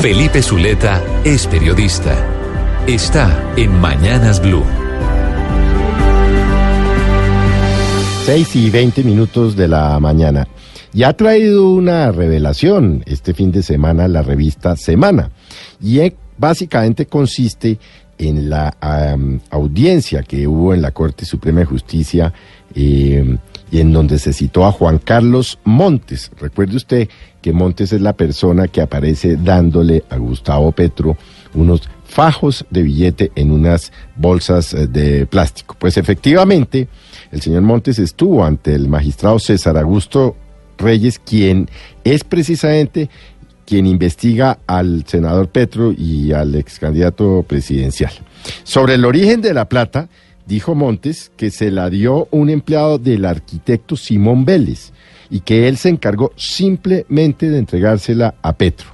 Felipe Zuleta es periodista. Está en Mañanas Blue. 6 y 20 minutos de la mañana. Y ha traído una revelación este fin de semana la revista Semana. Y básicamente consiste en la audiencia que hubo en la Corte Suprema de Justicia eh, y en donde se citó a Juan Carlos Montes. Recuerde usted que Montes es la persona que aparece dándole a Gustavo Petro unos fajos de billete en unas bolsas eh, de plástico. Pues efectivamente, el señor Montes estuvo ante el magistrado César Augusto Reyes, quien es precisamente quien investiga al senador Petro y al ex candidato presidencial. Sobre el origen de la plata, dijo Montes que se la dio un empleado del arquitecto Simón Vélez y que él se encargó simplemente de entregársela a Petro.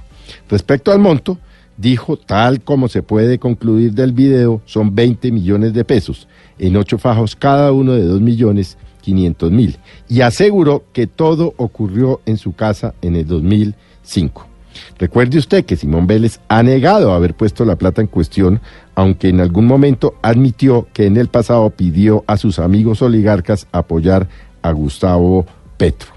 Respecto al monto, dijo, tal como se puede concluir del video, son 20 millones de pesos, en ocho fajos cada uno de 2 millones 500 mil, y aseguró que todo ocurrió en su casa en el 2005. Recuerde usted que Simón Vélez ha negado haber puesto la plata en cuestión, aunque en algún momento admitió que en el pasado pidió a sus amigos oligarcas apoyar a Gustavo Petro.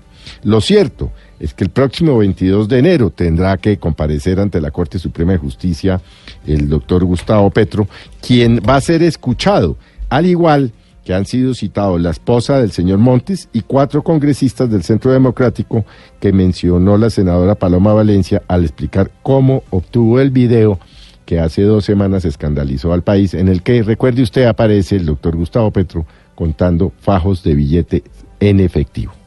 Lo cierto es que el próximo 22 de enero tendrá que comparecer ante la Corte Suprema de Justicia el doctor Gustavo Petro, quien va a ser escuchado, al igual que han sido citados la esposa del señor Montes y cuatro congresistas del Centro Democrático que mencionó la senadora Paloma Valencia al explicar cómo obtuvo el video que hace dos semanas escandalizó al país, en el que, recuerde usted, aparece el doctor Gustavo Petro contando fajos de billete en efectivo.